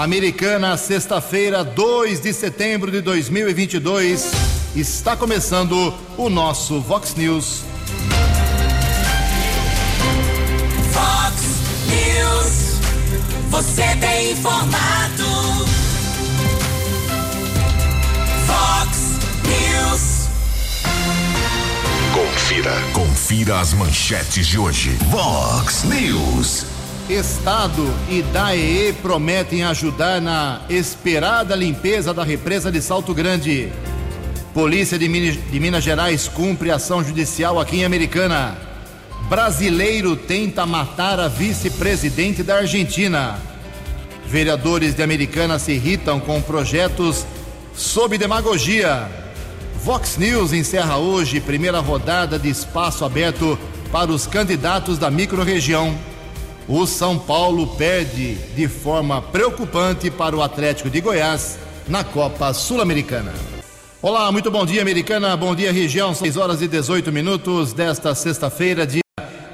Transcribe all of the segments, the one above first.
Americana, sexta-feira, 2 de setembro de 2022. Está começando o nosso Vox News. Vox News. Você tem informado. Vox News. Confira. Confira as manchetes de hoje. Vox News. Estado e DAEE prometem ajudar na esperada limpeza da represa de Salto Grande. Polícia de Minas, de Minas Gerais cumpre ação judicial aqui em Americana. Brasileiro tenta matar a vice-presidente da Argentina. Vereadores de Americana se irritam com projetos sob demagogia. Vox News encerra hoje primeira rodada de espaço aberto para os candidatos da microrregião. O São Paulo perde de forma preocupante para o Atlético de Goiás na Copa Sul-Americana. Olá, muito bom dia, Americana. Bom dia, região. 6 horas e 18 minutos desta sexta-feira, dia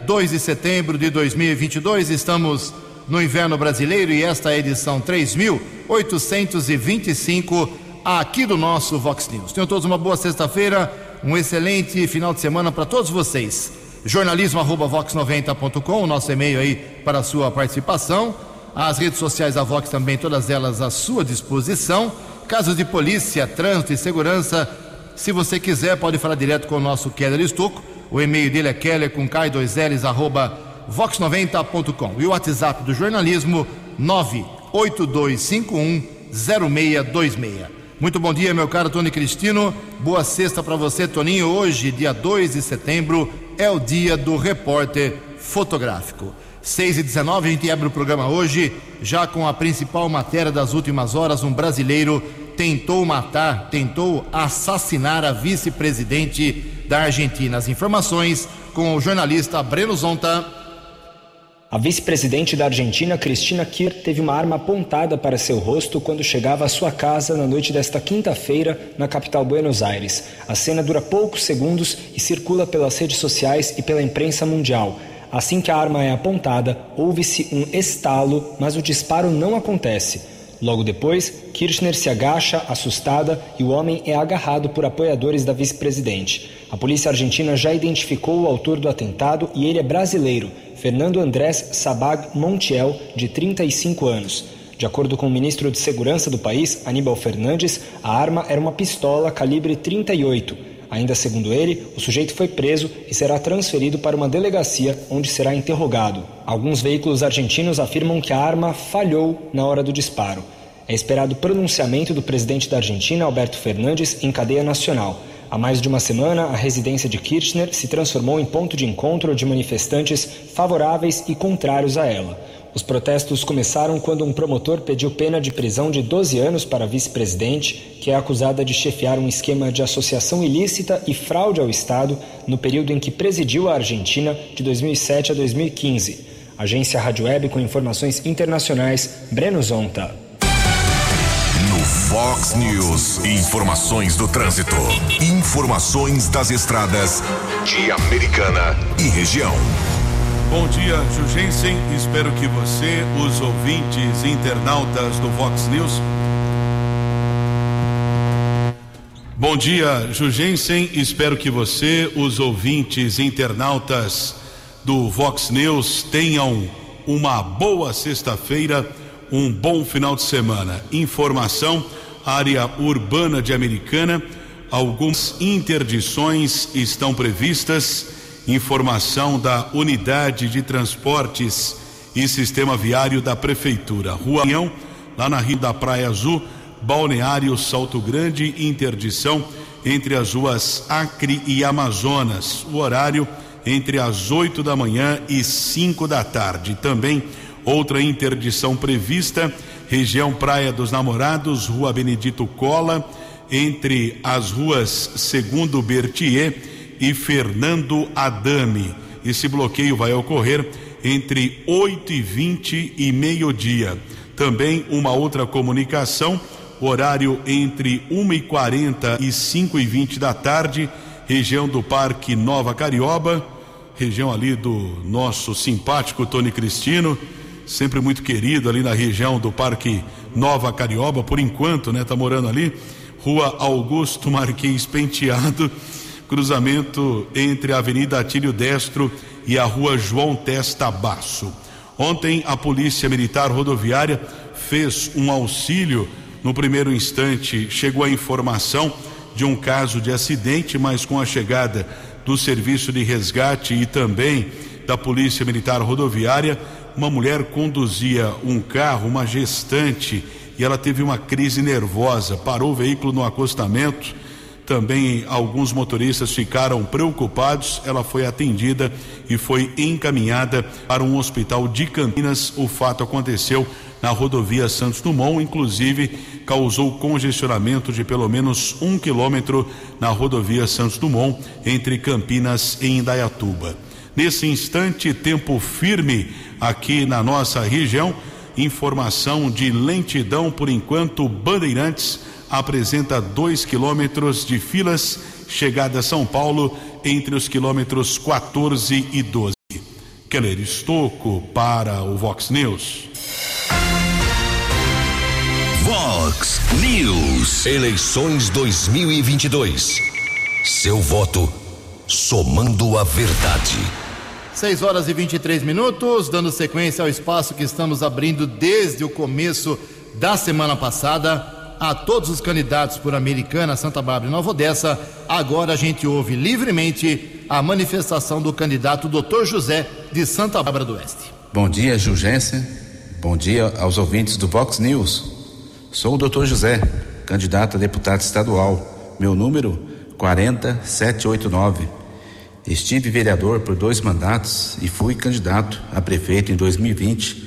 2 de setembro de 2022. Estamos no inverno brasileiro e esta é a edição 3825 aqui do nosso Vox News. Tenham todos uma boa sexta-feira, um excelente final de semana para todos vocês jornalismo@vox90.com, o nosso e-mail aí para a sua participação. As redes sociais da Vox também, todas elas à sua disposição. Casos de polícia, trânsito e segurança, se você quiser, pode falar direto com o nosso Keller Estocco. O e-mail dele é keller com k2ls arroba vox90.com. E o WhatsApp do jornalismo 982510626. Muito bom dia, meu caro Tony Cristino. Boa sexta para você, Toninho. Hoje, dia 2 de setembro, é o dia do repórter fotográfico. 6 e 19 a gente abre o programa hoje, já com a principal matéria das últimas horas: um brasileiro tentou matar, tentou assassinar a vice-presidente da Argentina. As informações com o jornalista Breno Zonta. A vice-presidente da Argentina, Cristina Kirchner, teve uma arma apontada para seu rosto quando chegava à sua casa na noite desta quinta-feira, na capital Buenos Aires. A cena dura poucos segundos e circula pelas redes sociais e pela imprensa mundial. Assim que a arma é apontada, ouve-se um estalo, mas o disparo não acontece. Logo depois, Kirchner se agacha, assustada, e o homem é agarrado por apoiadores da vice-presidente. A polícia argentina já identificou o autor do atentado e ele é brasileiro, Fernando Andrés Sabag Montiel, de 35 anos. De acordo com o ministro de Segurança do país, Aníbal Fernandes, a arma era uma pistola calibre 38. Ainda segundo ele, o sujeito foi preso e será transferido para uma delegacia onde será interrogado. Alguns veículos argentinos afirmam que a arma falhou na hora do disparo. É esperado pronunciamento do presidente da Argentina, Alberto Fernandes, em cadeia nacional. Há mais de uma semana, a residência de Kirchner se transformou em ponto de encontro de manifestantes favoráveis e contrários a ela. Os protestos começaram quando um promotor pediu pena de prisão de 12 anos para a vice-presidente, que é acusada de chefiar um esquema de associação ilícita e fraude ao Estado no período em que presidiu a Argentina de 2007 a 2015. Agência Rádio Web com informações internacionais, Breno Zonta. No Fox News, informações do trânsito, informações das estradas de Americana e região. Bom dia, Jugensen. Espero que você, os ouvintes internautas do Vox News. Bom dia, Jugensen. Espero que você, os ouvintes internautas do Vox News, tenham uma boa sexta-feira, um bom final de semana. Informação: área urbana de Americana. Algumas interdições estão previstas informação da Unidade de Transportes e Sistema Viário da Prefeitura. Rua União, lá na Rio da Praia Azul, Balneário Salto Grande, interdição entre as ruas Acre e Amazonas. O horário entre as 8 da manhã e 5 da tarde. Também outra interdição prevista, região Praia dos Namorados, Rua Benedito Cola, entre as ruas Segundo Bertier e Fernando Adame. Esse bloqueio vai ocorrer entre 8 e 20 e meio-dia. Também uma outra comunicação, horário entre 1 e 40 e 5 e 20 da tarde, região do Parque Nova Carioba, região ali do nosso simpático Tony Cristino, sempre muito querido ali na região do Parque Nova Carioba, por enquanto, né? Tá morando ali. Rua Augusto Marquês Penteado, cruzamento entre a Avenida Atílio Destro e a Rua João Testa Basso. Ontem a Polícia Militar Rodoviária fez um auxílio. No primeiro instante, chegou a informação de um caso de acidente, mas com a chegada do serviço de resgate e também da Polícia Militar Rodoviária, uma mulher conduzia um carro, uma gestante, e ela teve uma crise nervosa, parou o veículo no acostamento. Também alguns motoristas ficaram preocupados. Ela foi atendida e foi encaminhada para um hospital de Campinas. O fato aconteceu na rodovia Santos Dumont, inclusive causou congestionamento de pelo menos um quilômetro na rodovia Santos Dumont, entre Campinas e Indaiatuba. Nesse instante, tempo firme aqui na nossa região. Informação de lentidão por enquanto, Bandeirantes apresenta dois quilômetros de filas, chegada a São Paulo entre os quilômetros 14 e 12. Keller Estocco para o Vox News. Vox News. Eleições 2022. Seu voto somando a verdade. 6 horas e 23 minutos, dando sequência ao espaço que estamos abrindo desde o começo da semana passada a todos os candidatos por Americana, Santa Bárbara e Nova Odessa. Agora a gente ouve livremente a manifestação do candidato Dr. José de Santa Bárbara do Oeste. Bom dia, Jurgência. Bom dia aos ouvintes do Vox News. Sou o Dr. José, candidato a deputado estadual. Meu número 40789. Estive vereador por dois mandatos e fui candidato a prefeito em 2020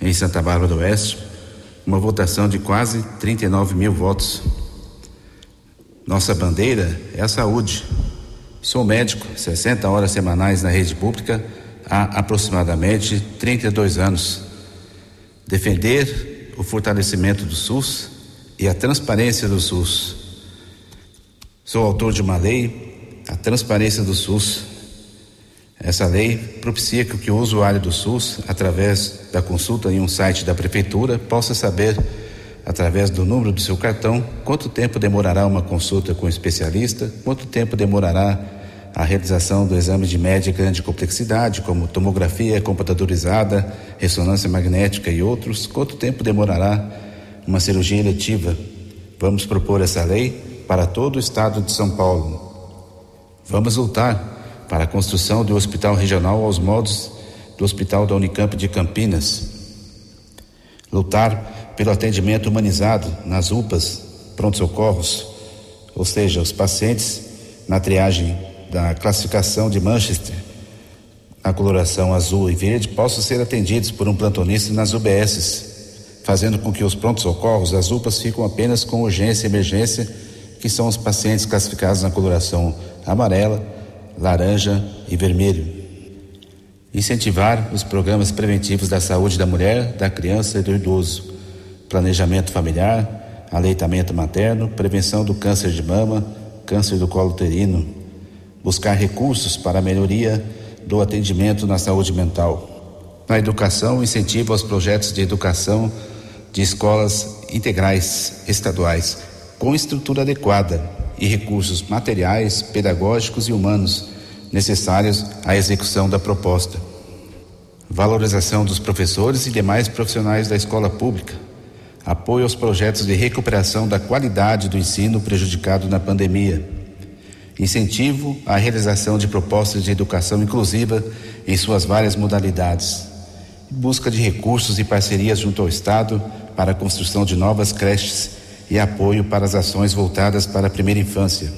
em Santa Bárbara do Oeste, uma votação de quase 39 mil votos. Nossa bandeira é a saúde. Sou médico, 60 horas semanais na rede pública há aproximadamente 32 anos. Defender o fortalecimento do SUS e a transparência do SUS. Sou autor de uma lei a transparência do SUS. Essa lei propicia que o usuário do SUS, através da consulta em um site da prefeitura, possa saber, através do número do seu cartão, quanto tempo demorará uma consulta com o especialista, quanto tempo demorará a realização do exame de média grande complexidade, como tomografia computadorizada, ressonância magnética e outros, quanto tempo demorará uma cirurgia eletiva. Vamos propor essa lei para todo o estado de São Paulo. Vamos lutar para a construção do hospital regional aos modos do Hospital da Unicamp de Campinas. Lutar pelo atendimento humanizado nas UPAs, pronto-socorros, ou seja, os pacientes na triagem da classificação de Manchester, na coloração azul e verde, possam ser atendidos por um plantonista nas UBSs, fazendo com que os pronto-socorros, as UPAs, ficam apenas com urgência e emergência, que são os pacientes classificados na coloração amarela, laranja e vermelho. Incentivar os programas preventivos da saúde da mulher, da criança e do idoso, planejamento familiar, aleitamento materno, prevenção do câncer de mama, câncer do colo uterino, buscar recursos para a melhoria do atendimento na saúde mental. Na educação, incentivo aos projetos de educação de escolas integrais estaduais com estrutura adequada, e recursos materiais, pedagógicos e humanos necessários à execução da proposta. Valorização dos professores e demais profissionais da escola pública. Apoio aos projetos de recuperação da qualidade do ensino prejudicado na pandemia. Incentivo à realização de propostas de educação inclusiva em suas várias modalidades. Busca de recursos e parcerias junto ao Estado para a construção de novas creches e apoio para as ações voltadas para a primeira infância.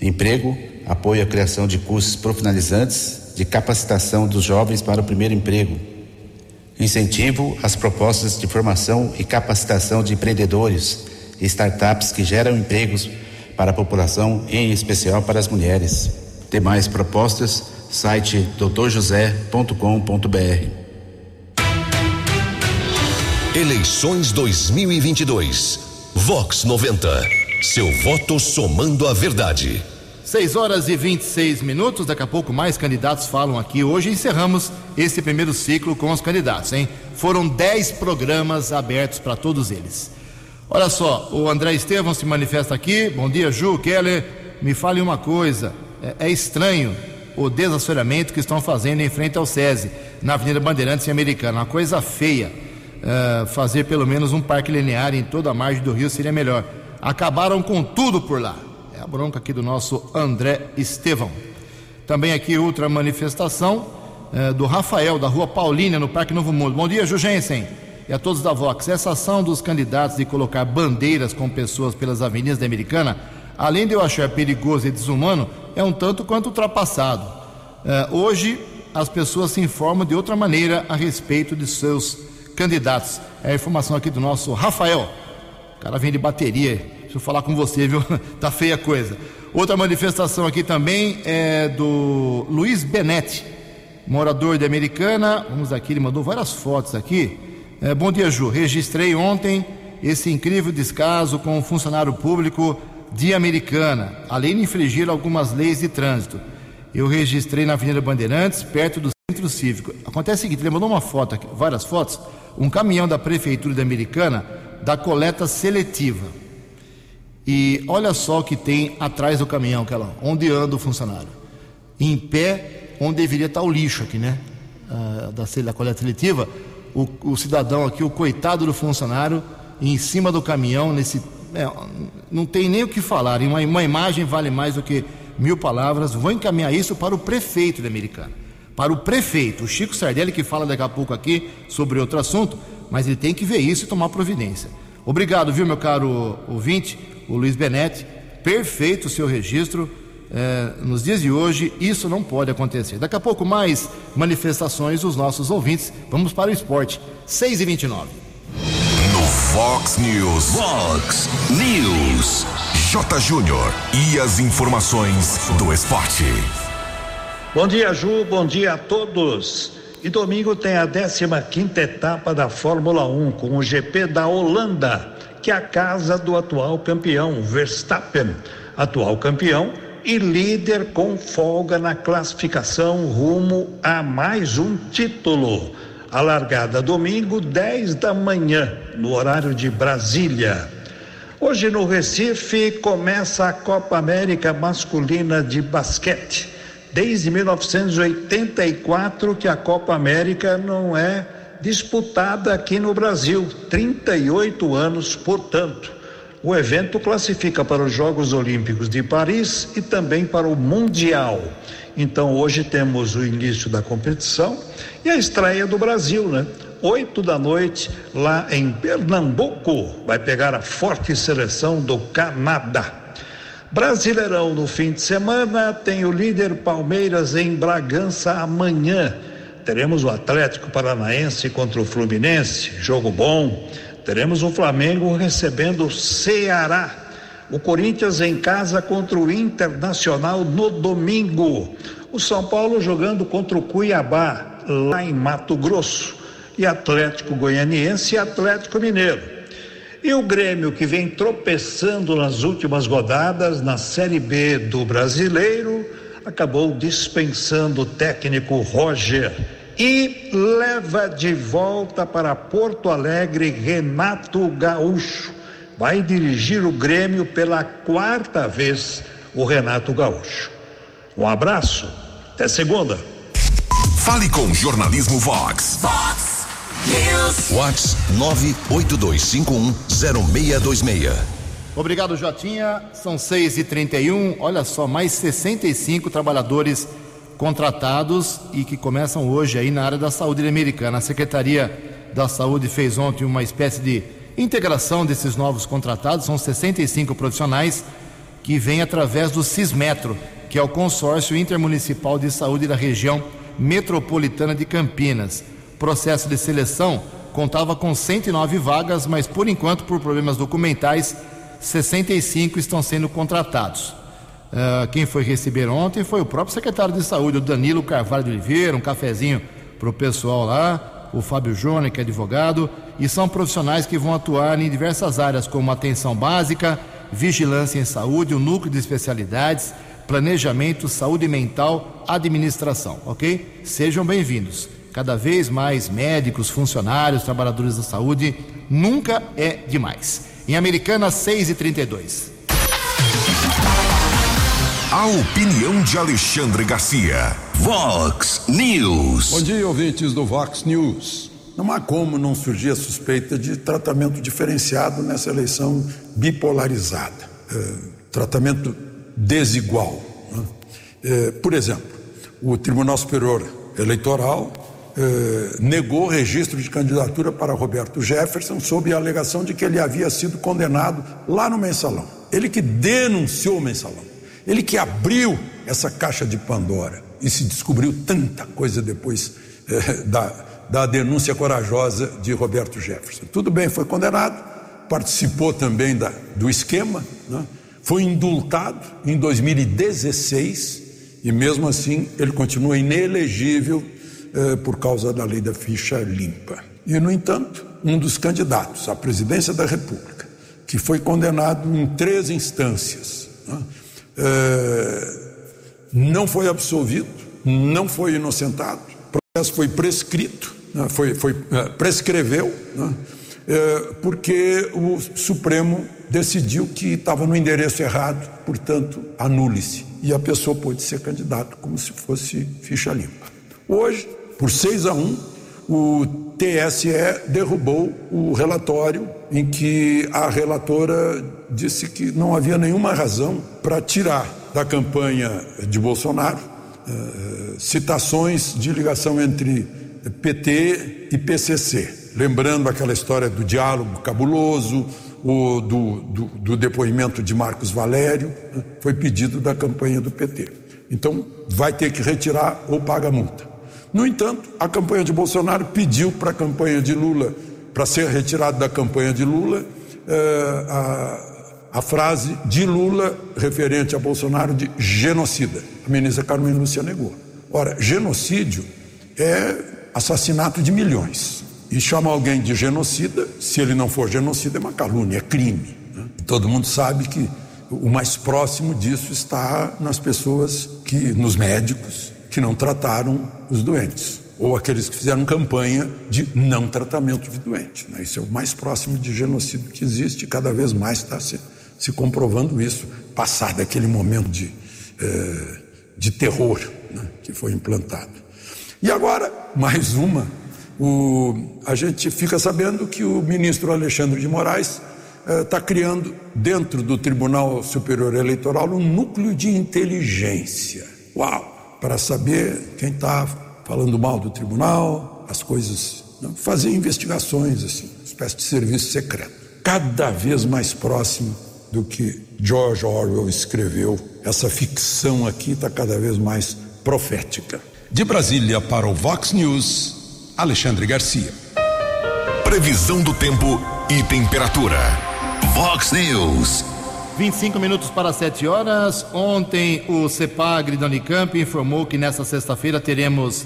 Emprego, apoio à criação de cursos profissionalizantes de capacitação dos jovens para o primeiro emprego. Incentivo às propostas de formação e capacitação de empreendedores e startups que geram empregos para a população, em especial para as mulheres. Demais propostas, site doutorjosé.com.br. Eleições 2022. Vox 90. Seu voto somando a verdade. 6 horas e 26 minutos, daqui a pouco mais candidatos falam aqui. Hoje encerramos esse primeiro ciclo com os candidatos, hein? Foram 10 programas abertos para todos eles. Olha só, o André Estevam se manifesta aqui. Bom dia, Ju, Keller. Me fale uma coisa: é, é estranho o desassoreamento que estão fazendo em frente ao SESI, na Avenida Bandeirantes e Americana. Uma coisa feia. Uh, fazer pelo menos um parque linear em toda a margem do rio seria melhor. Acabaram com tudo por lá. É a bronca aqui do nosso André Estevão. Também aqui outra manifestação uh, do Rafael, da Rua Paulínia, no Parque Novo Mundo. Bom dia, Jugensen. E a todos da Vox. Essa ação dos candidatos de colocar bandeiras com pessoas pelas avenidas da Americana, além de eu achar perigoso e desumano, é um tanto quanto ultrapassado. Uh, hoje, as pessoas se informam de outra maneira a respeito de seus candidatos. É a informação aqui do nosso Rafael. O cara vem de bateria. Deixa eu falar com você, viu? tá feia a coisa. Outra manifestação aqui também é do Luiz Benetti, morador de Americana. Vamos aqui, ele mandou várias fotos aqui. É, bom dia, Ju. Registrei ontem esse incrível descaso com um funcionário público de Americana, além de infringir algumas leis de trânsito. Eu registrei na Avenida Bandeirantes, perto do centro cívico. Acontece o seguinte, ele mandou uma foto aqui, várias fotos, um caminhão da prefeitura Americana da coleta seletiva. E olha só o que tem atrás do caminhão, aquela, onde anda o funcionário. Em pé, onde deveria estar o lixo aqui, né? Ah, da, da coleta seletiva, o, o, cidadão aqui, o coitado do funcionário, em cima do caminhão, nesse. É, não tem nem o que falar. Uma, uma imagem vale mais do que mil palavras. Vou encaminhar isso para o prefeito da Americana. Para o prefeito, o Chico Sardelli, que fala daqui a pouco aqui sobre outro assunto, mas ele tem que ver isso e tomar providência. Obrigado, viu, meu caro ouvinte, o Luiz Benetti. Perfeito o seu registro. É, nos dias de hoje, isso não pode acontecer. Daqui a pouco, mais manifestações dos nossos ouvintes. Vamos para o esporte. 6 e 29 No Fox News. Fox News. J. Júnior. E as informações do esporte. Bom dia, Ju. Bom dia a todos. E domingo tem a 15 quinta etapa da Fórmula 1 com o GP da Holanda, que é a casa do atual campeão, Verstappen, atual campeão e líder com folga na classificação rumo a mais um título. A largada domingo, 10 da manhã, no horário de Brasília. Hoje no Recife começa a Copa América Masculina de Basquete desde 1984 que a Copa América não é disputada aqui no Brasil, 38 anos, portanto. O evento classifica para os Jogos Olímpicos de Paris e também para o Mundial. Então hoje temos o início da competição e a estreia do Brasil, né? Oito da noite lá em Pernambuco vai pegar a forte seleção do Canadá. Brasileirão no fim de semana tem o líder Palmeiras em Bragança amanhã. Teremos o Atlético Paranaense contra o Fluminense, jogo bom. Teremos o Flamengo recebendo o Ceará. O Corinthians em casa contra o Internacional no domingo. O São Paulo jogando contra o Cuiabá, lá em Mato Grosso. E Atlético Goianiense e Atlético Mineiro. E o Grêmio, que vem tropeçando nas últimas rodadas na Série B do Brasileiro, acabou dispensando o técnico Roger e leva de volta para Porto Alegre Renato Gaúcho. Vai dirigir o Grêmio pela quarta vez o Renato Gaúcho. Um abraço, até segunda. Fale com Jornalismo Vox. Fox News. Vox 982510626. Obrigado, Jotinha. São 6 e 31 Olha só, mais 65 trabalhadores contratados e que começam hoje aí na área da saúde americana. A Secretaria da Saúde fez ontem uma espécie de integração desses novos contratados. São 65 profissionais que vêm através do Cismetro, que é o consórcio intermunicipal de saúde da região metropolitana de Campinas processo de seleção contava com 109 vagas, mas por enquanto, por problemas documentais, 65 estão sendo contratados. Uh, quem foi receber ontem foi o próprio secretário de saúde, o Danilo Carvalho de Oliveira, um cafezinho para o pessoal lá, o Fábio Jônia, que é advogado, e são profissionais que vão atuar em diversas áreas, como atenção básica, vigilância em saúde, o núcleo de especialidades, planejamento, saúde mental, administração, ok? Sejam bem-vindos. Cada vez mais médicos, funcionários, trabalhadores da saúde, nunca é demais. Em Americana, 6 e 32 A opinião de Alexandre Garcia. Vox News. Bom dia, ouvintes do Vox News. Não há como não surgir a suspeita de tratamento diferenciado nessa eleição bipolarizada. É, tratamento desigual. Né? É, por exemplo, o Tribunal Superior Eleitoral é, negou registro de candidatura para Roberto Jefferson sob a alegação de que ele havia sido condenado lá no mensalão. Ele que denunciou o mensalão, ele que abriu essa caixa de Pandora e se descobriu tanta coisa depois é, da, da denúncia corajosa de Roberto Jefferson. Tudo bem, foi condenado, participou também da, do esquema, né? foi indultado em 2016 e mesmo assim ele continua inelegível eh, por causa da lei da ficha limpa. E, no entanto, um dos candidatos à presidência da República, que foi condenado em três instâncias, né, eh, não foi absolvido, não foi inocentado, o processo foi prescrito, né, foi, foi, eh, prescreveu, né, porque o Supremo decidiu que estava no endereço errado, portanto, anule-se. E a pessoa pôde ser candidato como se fosse ficha limpa. Hoje, por 6 a 1, o TSE derrubou o relatório em que a relatora disse que não havia nenhuma razão para tirar da campanha de Bolsonaro eh, citações de ligação entre PT e PCC lembrando aquela história do diálogo cabuloso, o, do, do, do depoimento de Marcos Valério, né? foi pedido da campanha do PT. Então, vai ter que retirar ou paga multa. No entanto, a campanha de Bolsonaro pediu para a campanha de Lula, para ser retirado da campanha de Lula, eh, a, a frase de Lula referente a Bolsonaro de genocida. A ministra Carmen Lúcia negou. Ora, genocídio é assassinato de milhões. E chama alguém de genocida, se ele não for genocida, é uma calúnia, é crime. Né? Todo mundo sabe que o mais próximo disso está nas pessoas que, nos médicos, que não trataram os doentes, ou aqueles que fizeram campanha de não tratamento de doente. Né? Isso é o mais próximo de genocídio que existe, e cada vez mais está se, se comprovando isso, passado aquele momento de, eh, de terror né? que foi implantado. E agora, mais uma o, a gente fica sabendo que o ministro Alexandre de Moraes está eh, criando, dentro do Tribunal Superior Eleitoral, um núcleo de inteligência. Uau! Para saber quem está falando mal do tribunal, as coisas. Fazer investigações, assim, uma espécie de serviço secreto. Cada vez mais próximo do que George Orwell escreveu. Essa ficção aqui está cada vez mais profética. De Brasília para o Vox News. Alexandre Garcia. Previsão do tempo e temperatura. Vox News. 25 minutos para 7 horas. Ontem o CEPAGRE da Unicamp informou que nesta sexta-feira teremos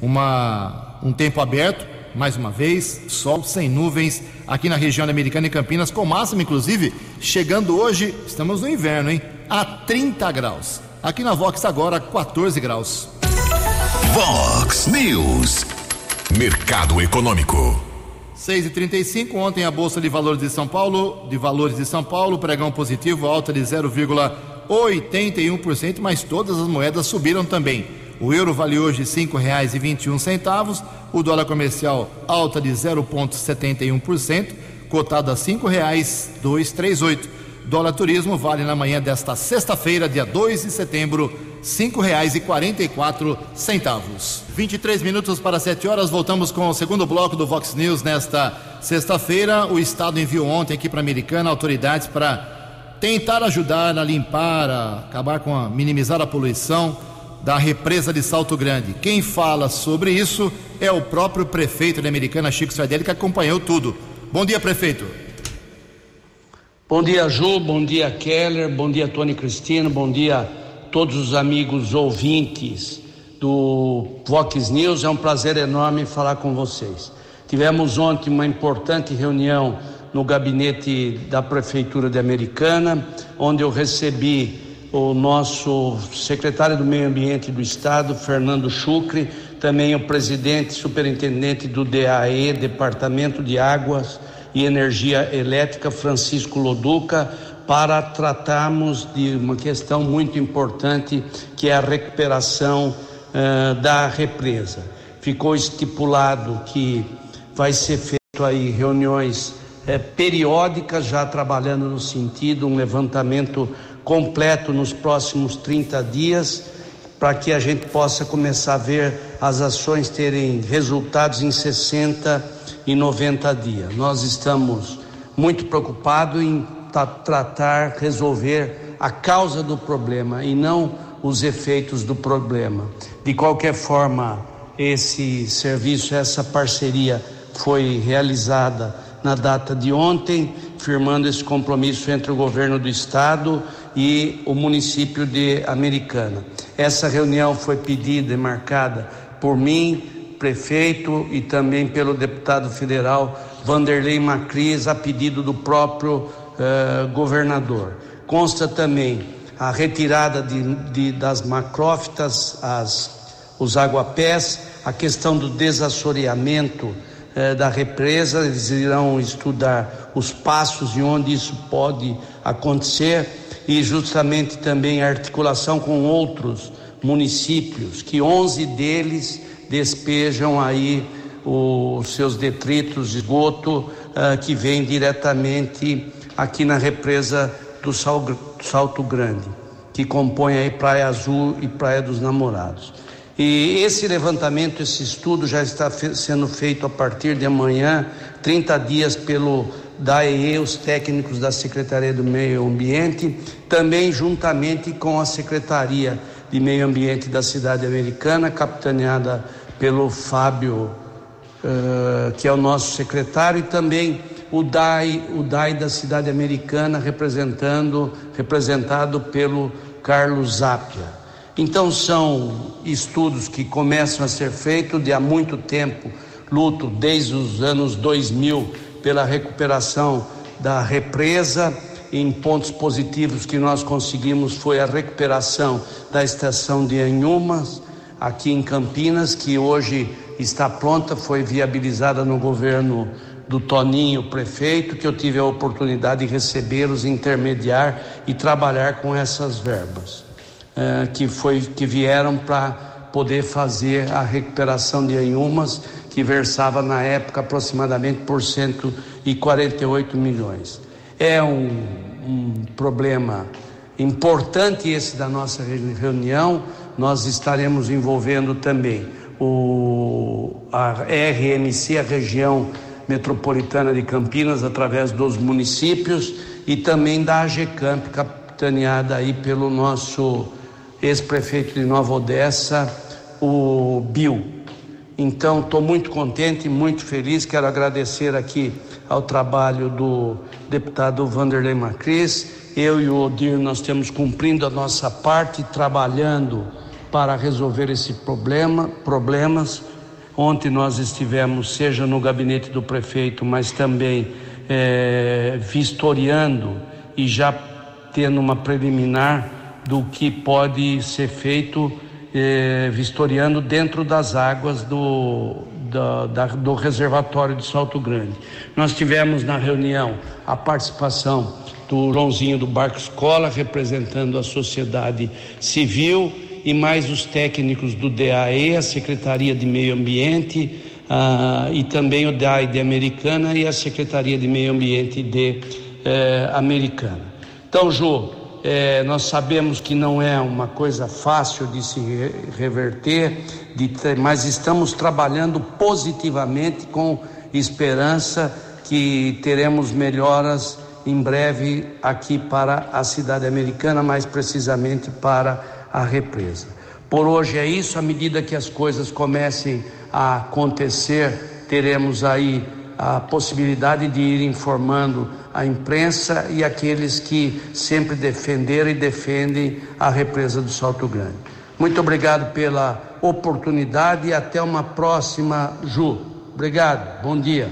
uma, um tempo aberto, mais uma vez, sol sem nuvens aqui na região americana e Campinas, com máxima, inclusive, chegando hoje, estamos no inverno, hein? A 30 graus. Aqui na Vox agora 14 graus. Vox News. Mercado Econômico. 6 e 35 ontem a Bolsa de Valores de São Paulo, de Valores de São Paulo, pregão positivo, alta de 0,81%, mas todas as moedas subiram também. O euro vale hoje R$ 5,21, o dólar comercial alta de 0,71%, cotado a R$ 5,238. Dólar turismo vale na manhã desta sexta-feira, dia 2 de setembro, cinco reais e quarenta e quatro centavos. 23 minutos para 7 horas, voltamos com o segundo bloco do Vox News nesta sexta-feira. O Estado enviou ontem aqui para a Americana autoridades para tentar ajudar a limpar, a acabar com a minimizar a poluição da represa de Salto Grande. Quem fala sobre isso é o próprio prefeito da Americana, Chico Sardelli, que acompanhou tudo. Bom dia, prefeito. Bom dia, Ju, bom dia, Keller, bom dia, Tony Cristino, bom dia todos os amigos ouvintes do Vox News. É um prazer enorme falar com vocês. Tivemos ontem uma importante reunião no gabinete da Prefeitura de Americana, onde eu recebi o nosso secretário do Meio Ambiente do Estado, Fernando Chucre, também o presidente superintendente do DAE, Departamento de Águas e Energia Elétrica, Francisco Loduca, para tratarmos de uma questão muito importante que é a recuperação uh, da represa. Ficou estipulado que vai ser feito aí reuniões eh, periódicas, já trabalhando no sentido um levantamento completo nos próximos 30 dias, para que a gente possa começar a ver as ações terem resultados em 60 e 90 dias. Nós estamos muito preocupados em tratar, resolver a causa do problema e não os efeitos do problema. De qualquer forma, esse serviço, essa parceria foi realizada na data de ontem, firmando esse compromisso entre o governo do estado e o município de Americana. Essa reunião foi pedida e marcada por mim, prefeito, e também pelo deputado federal Vanderlei Macris, a pedido do próprio uh, governador. Consta também a retirada de, de, das macrófitas, as, os aguapés, a questão do desassoreamento eh, da represa, eles irão estudar os passos e onde isso pode acontecer e justamente também a articulação com outros municípios, que 11 deles despejam aí os seus detritos de esgoto uh, que vem diretamente aqui na represa do Salto Grande, que compõe aí Praia Azul e Praia dos Namorados. E esse levantamento, esse estudo já está sendo feito a partir de amanhã, 30 dias pelo DAE, os técnicos da Secretaria do Meio Ambiente, também juntamente com a Secretaria de Meio Ambiente da cidade americana, capitaneada pelo Fábio, uh, que é o nosso secretário, e também o DAI, o DAI da cidade americana, representando, representado pelo Carlos Zapia. Então são estudos que começam a ser feitos de há muito tempo, luto desde os anos 2000 pela recuperação da represa. Em pontos positivos que nós conseguimos foi a recuperação da estação de Anhumas, aqui em Campinas, que hoje está pronta, foi viabilizada no governo do Toninho, prefeito, que eu tive a oportunidade de recebê-los, intermediar e trabalhar com essas verbas. Eh, que, foi, que vieram para poder fazer a recuperação de Anhumas, que versava na época aproximadamente por 148 milhões. É um, um problema importante esse da nossa reunião, nós estaremos envolvendo também o, a RMC, a região metropolitana de Campinas, através dos municípios e também da AGECAMP, capitaneada aí pelo nosso ex-prefeito de Nova Odessa, o Bill. Então, estou muito contente, muito feliz. Quero agradecer aqui ao trabalho do deputado Vanderlei Macris. Eu e o Odir, nós temos cumprindo a nossa parte, trabalhando para resolver esse problema, problemas. Ontem nós estivemos, seja no gabinete do prefeito, mas também é, vistoriando e já tendo uma preliminar do que pode ser feito eh, vistoriando dentro das águas do, da, da, do reservatório de Salto Grande. Nós tivemos na reunião a participação do Joãozinho do Barco Escola, representando a sociedade civil, e mais os técnicos do DAE, a Secretaria de Meio Ambiente, ah, e também o DAE de Americana e a Secretaria de Meio Ambiente de eh, Americana. Então, Ju, é, nós sabemos que não é uma coisa fácil de se reverter, de ter, mas estamos trabalhando positivamente com esperança que teremos melhoras em breve aqui para a cidade americana, mais precisamente para a represa. Por hoje é isso, à medida que as coisas comecem a acontecer, teremos aí a possibilidade de ir informando a imprensa e aqueles que sempre defenderam e defendem a represa do Salto Grande. Muito obrigado pela oportunidade e até uma próxima, Ju. Obrigado, bom dia.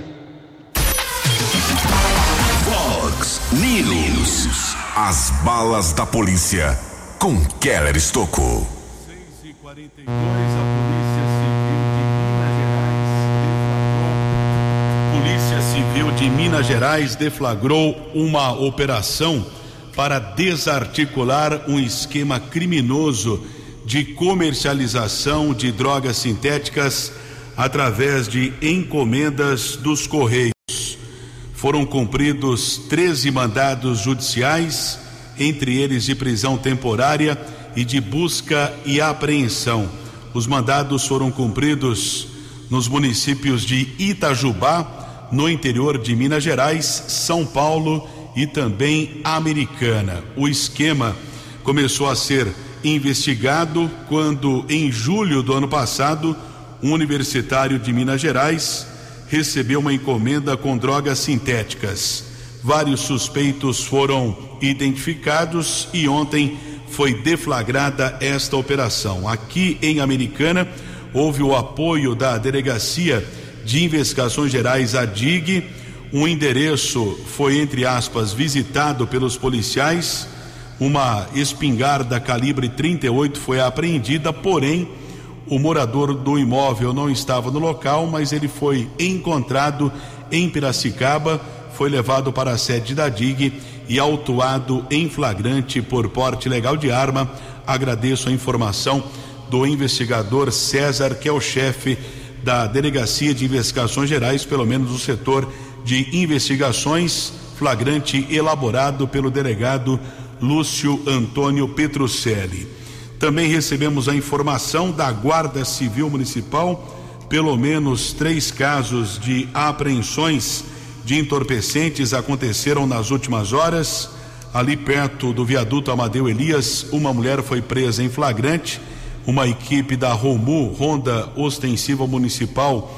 Fox News. As balas da polícia com Keller Estocou. 6 e 42 a Polícia Civil de Minas Gerais deflagrou uma operação para desarticular um esquema criminoso de comercialização de drogas sintéticas através de encomendas dos Correios. Foram cumpridos 13 mandados judiciais, entre eles de prisão temporária e de busca e apreensão. Os mandados foram cumpridos nos municípios de Itajubá, no interior de Minas Gerais, São Paulo e também Americana. O esquema começou a ser investigado quando, em julho do ano passado, um universitário de Minas Gerais recebeu uma encomenda com drogas sintéticas. Vários suspeitos foram identificados e ontem foi deflagrada esta operação. Aqui em Americana, houve o apoio da Delegacia de Investigações Gerais, a DIG. Um endereço foi, entre aspas, visitado pelos policiais. Uma espingarda calibre 38 foi apreendida, porém, o morador do imóvel não estava no local, mas ele foi encontrado em Piracicaba, foi levado para a sede da DIG e autuado em flagrante por porte legal de arma. Agradeço a informação do investigador César, que é o chefe da Delegacia de Investigações Gerais, pelo menos do setor de investigações, flagrante elaborado pelo delegado Lúcio Antônio Petrucelli. Também recebemos a informação da Guarda Civil Municipal, pelo menos três casos de apreensões de entorpecentes aconteceram nas últimas horas. Ali perto do viaduto Amadeu Elias, uma mulher foi presa em flagrante uma equipe da ROMU, Ronda Ostensiva Municipal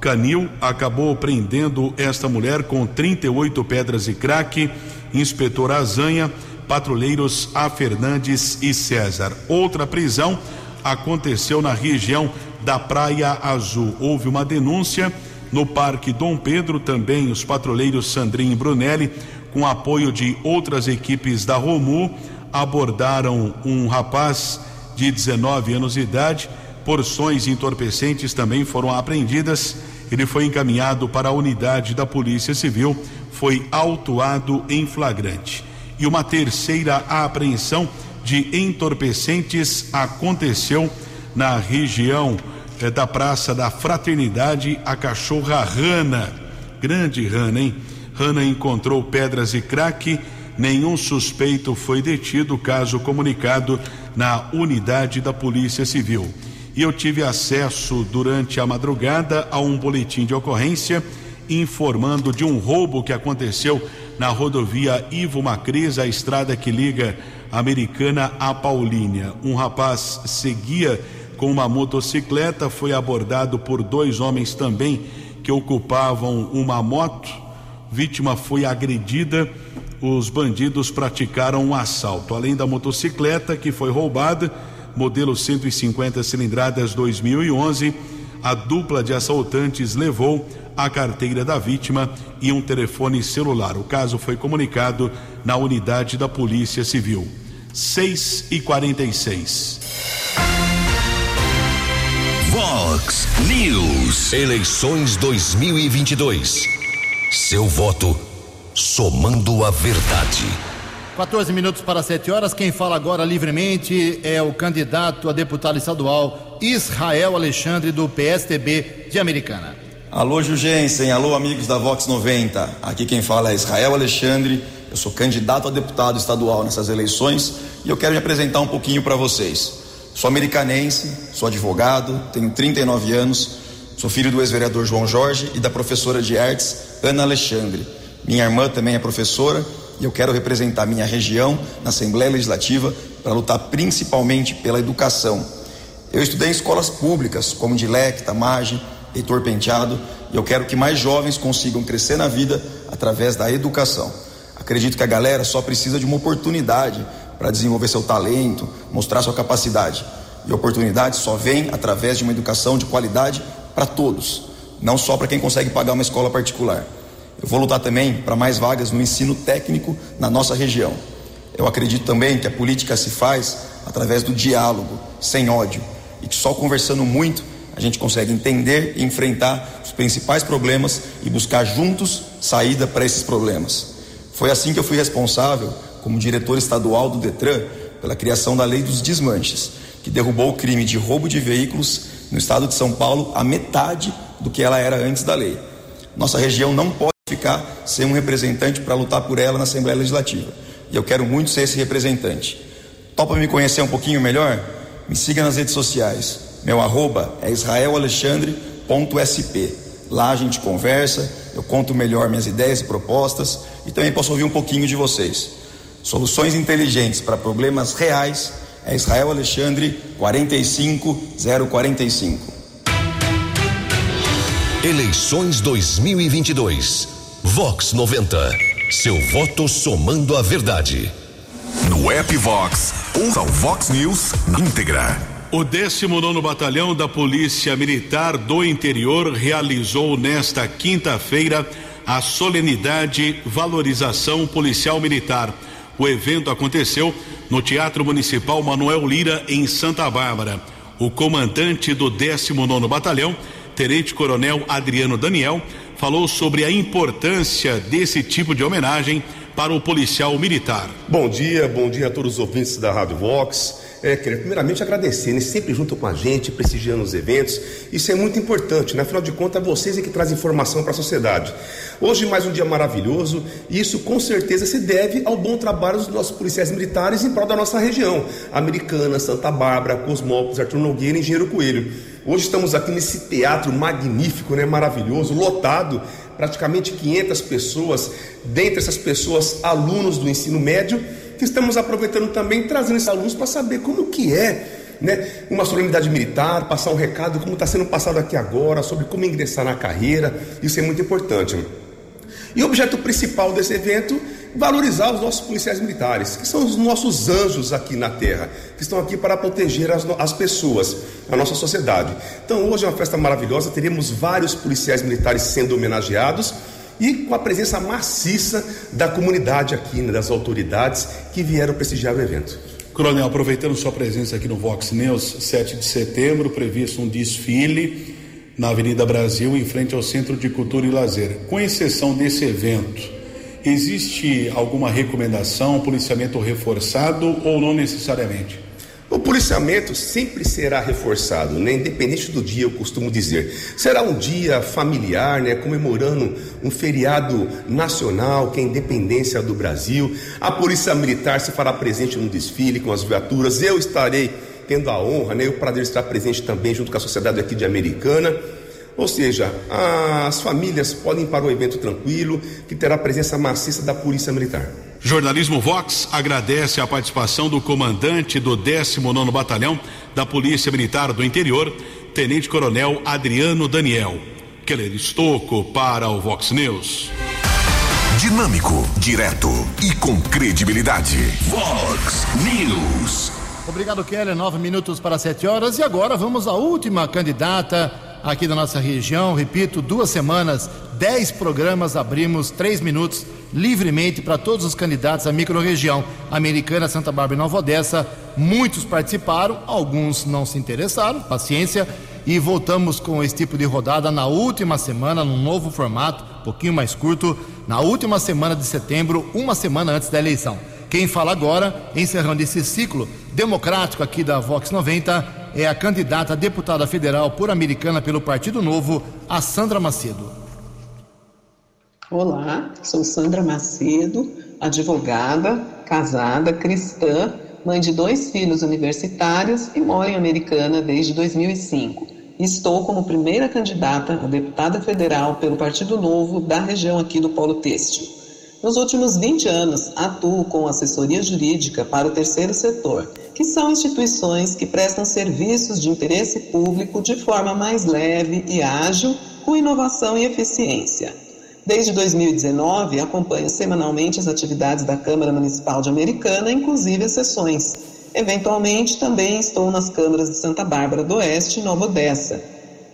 Canil, acabou prendendo esta mulher com 38 pedras de crack, inspetor Azanha, patrulheiros A. Fernandes e César. Outra prisão aconteceu na região da Praia Azul. Houve uma denúncia no Parque Dom Pedro, também os patrulheiros Sandrinho e Brunelli, com apoio de outras equipes da ROMU, abordaram um rapaz de 19 anos de idade. Porções entorpecentes também foram apreendidas. Ele foi encaminhado para a unidade da Polícia Civil, foi autuado em flagrante. E uma terceira apreensão de entorpecentes aconteceu na região eh, da Praça da Fraternidade, a cachorra Rana. Grande Rana, hein? Rana encontrou pedras e crack Nenhum suspeito foi detido, caso comunicado na unidade da Polícia Civil. E eu tive acesso durante a madrugada a um boletim de ocorrência informando de um roubo que aconteceu na rodovia Ivo Macris, a estrada que liga a Americana a Paulínia. Um rapaz seguia com uma motocicleta, foi abordado por dois homens também que ocupavam uma moto. Vítima foi agredida os bandidos praticaram um assalto. Além da motocicleta que foi roubada, modelo 150 cilindradas 2011, a dupla de assaltantes levou a carteira da vítima e um telefone celular. O caso foi comunicado na unidade da Polícia Civil. 6 e 46. Vox News. Eleições 2022. Seu voto somando a verdade. 14 minutos para 7 horas. Quem fala agora livremente é o candidato a deputado estadual Israel Alexandre, do PSTB de Americana. Alô, Jugensen. Alô, amigos da Vox 90. Aqui quem fala é Israel Alexandre. Eu sou candidato a deputado estadual nessas eleições e eu quero me apresentar um pouquinho para vocês. Sou americanense, sou advogado, tenho 39 anos, sou filho do ex-vereador João Jorge e da professora de artes Ana Alexandre. Minha irmã também é professora e eu quero representar minha região na Assembleia Legislativa para lutar principalmente pela educação. Eu estudei em escolas públicas, como Dilec, Tamage, Heitor Penteado, e eu quero que mais jovens consigam crescer na vida através da educação. Acredito que a galera só precisa de uma oportunidade para desenvolver seu talento, mostrar sua capacidade. E oportunidade só vem através de uma educação de qualidade para todos, não só para quem consegue pagar uma escola particular. Eu vou lutar também para mais vagas no ensino técnico na nossa região. Eu acredito também que a política se faz através do diálogo, sem ódio, e que só conversando muito a gente consegue entender e enfrentar os principais problemas e buscar juntos saída para esses problemas. Foi assim que eu fui responsável, como diretor estadual do Detran, pela criação da Lei dos Desmanches, que derrubou o crime de roubo de veículos no estado de São Paulo a metade do que ela era antes da lei. Nossa região não pode ficar sem um representante para lutar por ela na Assembleia Legislativa. E eu quero muito ser esse representante. Topa me conhecer um pouquinho melhor? Me siga nas redes sociais. Meu arroba é israelalexandre.sp. Lá a gente conversa, eu conto melhor minhas ideias e propostas e também posso ouvir um pouquinho de vocês. Soluções inteligentes para problemas reais é Israel Alexandre 45045. Eleições 2022. Vox 90. Seu voto somando a verdade. No app Vox, ouça o Vox News na íntegra. O 19 Batalhão da Polícia Militar do Interior realizou nesta quinta-feira a solenidade Valorização Policial Militar. O evento aconteceu no Teatro Municipal Manuel Lira, em Santa Bárbara. O comandante do 19 Batalhão, Tenente Coronel Adriano Daniel, falou sobre a importância desse tipo de homenagem para o policial militar. Bom dia, bom dia a todos os ouvintes da Rádio Vox. É, primeiramente agradecer, né? sempre junto com a gente, prestigiando os eventos. Isso é muito importante, né? afinal de contas, vocês é que trazem informação para a sociedade. Hoje, mais um dia maravilhoso, e isso com certeza se deve ao bom trabalho dos nossos policiais militares em prol da nossa região, Americana, Santa Bárbara, Cosmópolis, Arthur Nogueira e Engenheiro Coelho. Hoje estamos aqui nesse teatro magnífico, né? maravilhoso, lotado, praticamente 500 pessoas, dentre essas pessoas, alunos do ensino médio que estamos aproveitando também, trazendo esses alunos para saber como que é né, uma solenidade militar, passar um recado como está sendo passado aqui agora, sobre como ingressar na carreira, isso é muito importante. E o objeto principal desse evento, valorizar os nossos policiais militares, que são os nossos anjos aqui na Terra, que estão aqui para proteger as, as pessoas, a nossa sociedade. Então hoje é uma festa maravilhosa, teremos vários policiais militares sendo homenageados, e com a presença maciça da comunidade aqui, né, das autoridades que vieram prestigiar o evento. Coronel, aproveitando sua presença aqui no Vox News, 7 de setembro, previsto um desfile na Avenida Brasil, em frente ao Centro de Cultura e Lazer. Com exceção desse evento, existe alguma recomendação, policiamento reforçado ou não necessariamente? O policiamento sempre será reforçado, né? independente do dia, eu costumo dizer. Será um dia familiar, né? comemorando um feriado nacional, que é a independência do Brasil. A Polícia Militar se fará presente no desfile com as viaturas. Eu estarei tendo a honra né? e o prazer de estar presente também junto com a sociedade aqui de Americana. Ou seja, as famílias podem ir para o evento tranquilo, que terá presença maciça da Polícia Militar. Jornalismo Vox agradece a participação do comandante do 19 Batalhão da Polícia Militar do Interior, Tenente Coronel Adriano Daniel. Keller Estocco para o Vox News. Dinâmico, direto e com credibilidade. Vox News. Obrigado, Keller. Nove minutos para sete horas. E agora vamos à última candidata aqui da nossa região. Repito, duas semanas, dez programas, abrimos três minutos livremente para todos os candidatos à microrregião americana, Santa Bárbara e Nova Odessa. Muitos participaram, alguns não se interessaram, paciência. E voltamos com esse tipo de rodada na última semana, num novo formato, um pouquinho mais curto, na última semana de setembro, uma semana antes da eleição. Quem fala agora, encerrando esse ciclo democrático aqui da Vox 90, é a candidata a deputada federal por Americana pelo Partido Novo, a Sandra Macedo. Olá, sou Sandra Macedo, advogada, casada, cristã, mãe de dois filhos universitários e moro em Americana desde 2005. Estou como primeira candidata a deputada federal pelo Partido Novo da região aqui do Polo Têxtil. Nos últimos 20 anos, atuo com assessoria jurídica para o terceiro setor, que são instituições que prestam serviços de interesse público de forma mais leve e ágil, com inovação e eficiência. Desde 2019, acompanho semanalmente as atividades da Câmara Municipal de Americana, inclusive as sessões. Eventualmente, também estou nas câmaras de Santa Bárbara do Oeste e Nova Odessa.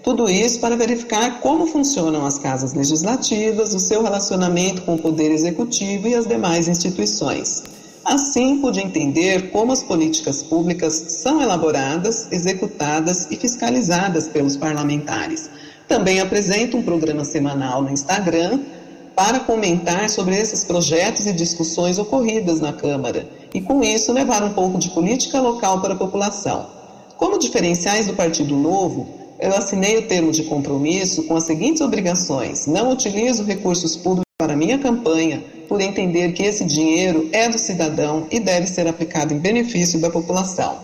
Tudo isso para verificar como funcionam as casas legislativas, o seu relacionamento com o Poder Executivo e as demais instituições. Assim, pude entender como as políticas públicas são elaboradas, executadas e fiscalizadas pelos parlamentares. Também apresento um programa semanal no Instagram para comentar sobre esses projetos e discussões ocorridas na Câmara e, com isso, levar um pouco de política local para a população. Como diferenciais do Partido Novo, eu assinei o termo de compromisso com as seguintes obrigações: não utilizo recursos públicos para minha campanha, por entender que esse dinheiro é do cidadão e deve ser aplicado em benefício da população.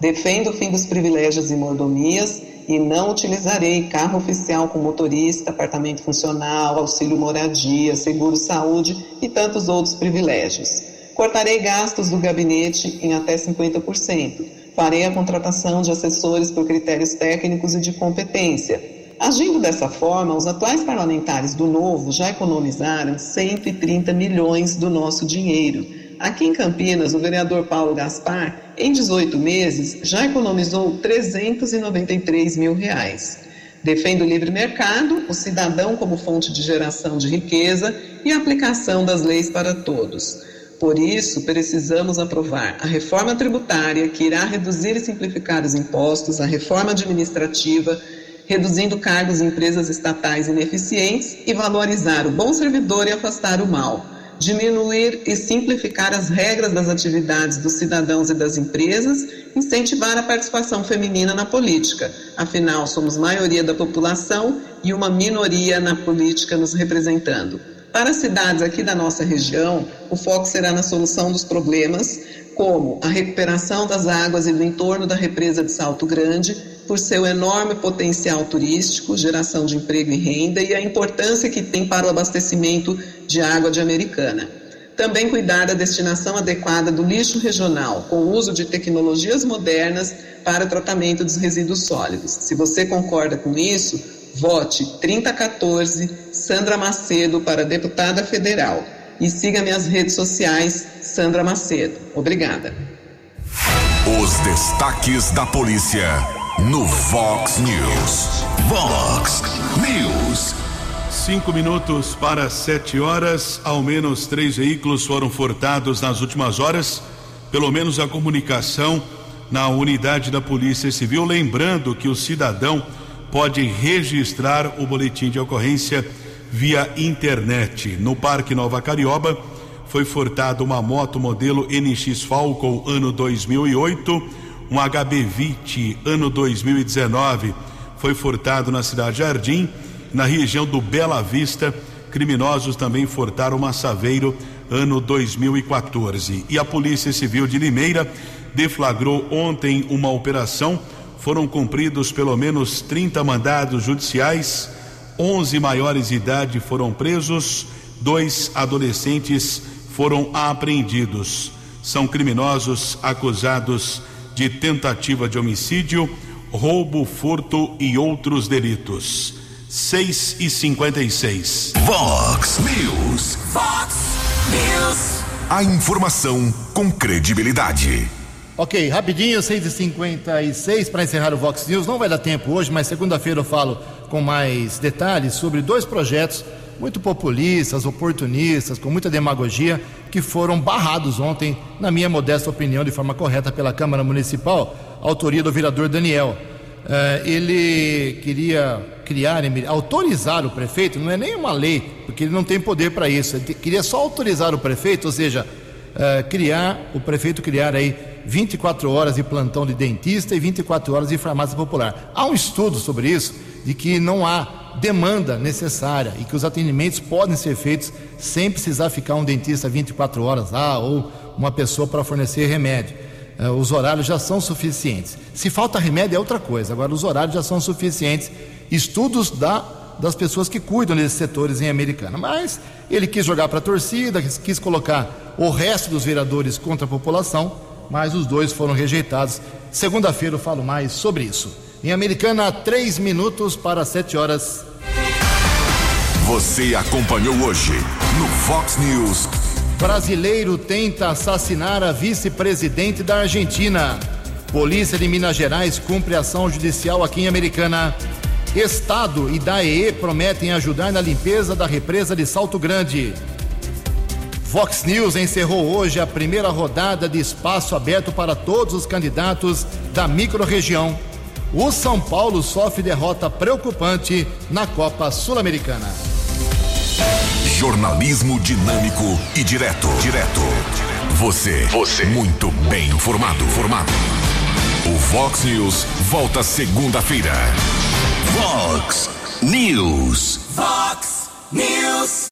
Defendo o fim dos privilégios e mordomias e não utilizarei carro oficial com motorista, apartamento funcional, auxílio moradia, seguro saúde e tantos outros privilégios. Cortarei gastos do gabinete em até 50%. Farei a contratação de assessores por critérios técnicos e de competência. Agindo dessa forma, os atuais parlamentares do Novo já economizaram 130 milhões do nosso dinheiro. Aqui em Campinas, o vereador Paulo Gaspar, em 18 meses, já economizou 393 mil reais. Defende o livre mercado, o cidadão como fonte de geração de riqueza e a aplicação das leis para todos. Por isso, precisamos aprovar a reforma tributária, que irá reduzir e simplificar os impostos, a reforma administrativa, reduzindo cargos em empresas estatais ineficientes e valorizar o bom servidor e afastar o mal. Diminuir e simplificar as regras das atividades dos cidadãos e das empresas, incentivar a participação feminina na política. Afinal, somos maioria da população e uma minoria na política nos representando. Para as cidades aqui da nossa região, o foco será na solução dos problemas, como a recuperação das águas e do entorno da represa de Salto Grande, por seu enorme potencial turístico, geração de emprego e renda e a importância que tem para o abastecimento de água de Americana. Também cuidar da destinação adequada do lixo regional, com o uso de tecnologias modernas para tratamento dos resíduos sólidos. Se você concorda com isso, vote 3014 Sandra Macedo para deputada federal. E siga minhas redes sociais, Sandra Macedo. Obrigada. Os destaques da polícia no Vox News. Vox News. Cinco minutos para sete horas. Ao menos três veículos foram furtados nas últimas horas. Pelo menos a comunicação na unidade da Polícia Civil. Lembrando que o cidadão pode registrar o boletim de ocorrência via internet. No Parque Nova Carioba foi furtada uma moto modelo NX Falcon ano 2008, um HB20 ano 2019 foi furtado na cidade Jardim, na região do Bela Vista. Criminosos também furtaram uma Saveiro ano 2014. E a Polícia Civil de Limeira deflagrou ontem uma operação. Foram cumpridos pelo menos 30 mandados judiciais 11 maiores de idade foram presos, dois adolescentes foram apreendidos. São criminosos acusados de tentativa de homicídio, roubo, furto e outros delitos. 6 e 56. Vox News. Fox News. A informação com credibilidade. Ok, rapidinho, 6 e 56 para encerrar o Vox News. Não vai dar tempo hoje, mas segunda-feira eu falo com mais detalhes sobre dois projetos muito populistas, oportunistas, com muita demagogia, que foram barrados ontem, na minha modesta opinião, de forma correta pela Câmara Municipal, autoria do vereador Daniel. Uh, ele queria criar, autorizar o prefeito, não é nem uma lei, porque ele não tem poder para isso, ele queria só autorizar o prefeito, ou seja, uh, criar, o prefeito criar aí 24 horas de plantão de dentista e 24 horas de farmácia popular. Há um estudo sobre isso de que não há demanda necessária e que os atendimentos podem ser feitos sem precisar ficar um dentista 24 horas lá ou uma pessoa para fornecer remédio. Uh, os horários já são suficientes. Se falta remédio é outra coisa, agora os horários já são suficientes. Estudos da, das pessoas que cuidam desses setores em Americana. Mas ele quis jogar para a torcida, quis colocar o resto dos vereadores contra a população, mas os dois foram rejeitados. Segunda-feira eu falo mais sobre isso. Em Americana, três minutos para sete horas. Você acompanhou hoje no Fox News. Brasileiro tenta assassinar a vice-presidente da Argentina. Polícia de Minas Gerais cumpre ação judicial aqui em Americana. Estado e DAE prometem ajudar na limpeza da represa de Salto Grande. Fox News encerrou hoje a primeira rodada de espaço aberto para todos os candidatos da microrregião. O São Paulo sofre derrota preocupante na Copa Sul-Americana. Jornalismo dinâmico e direto. Direto. Você. Você. Muito bem informado. Formado. O Fox News volta segunda-feira. Fox News. Fox News.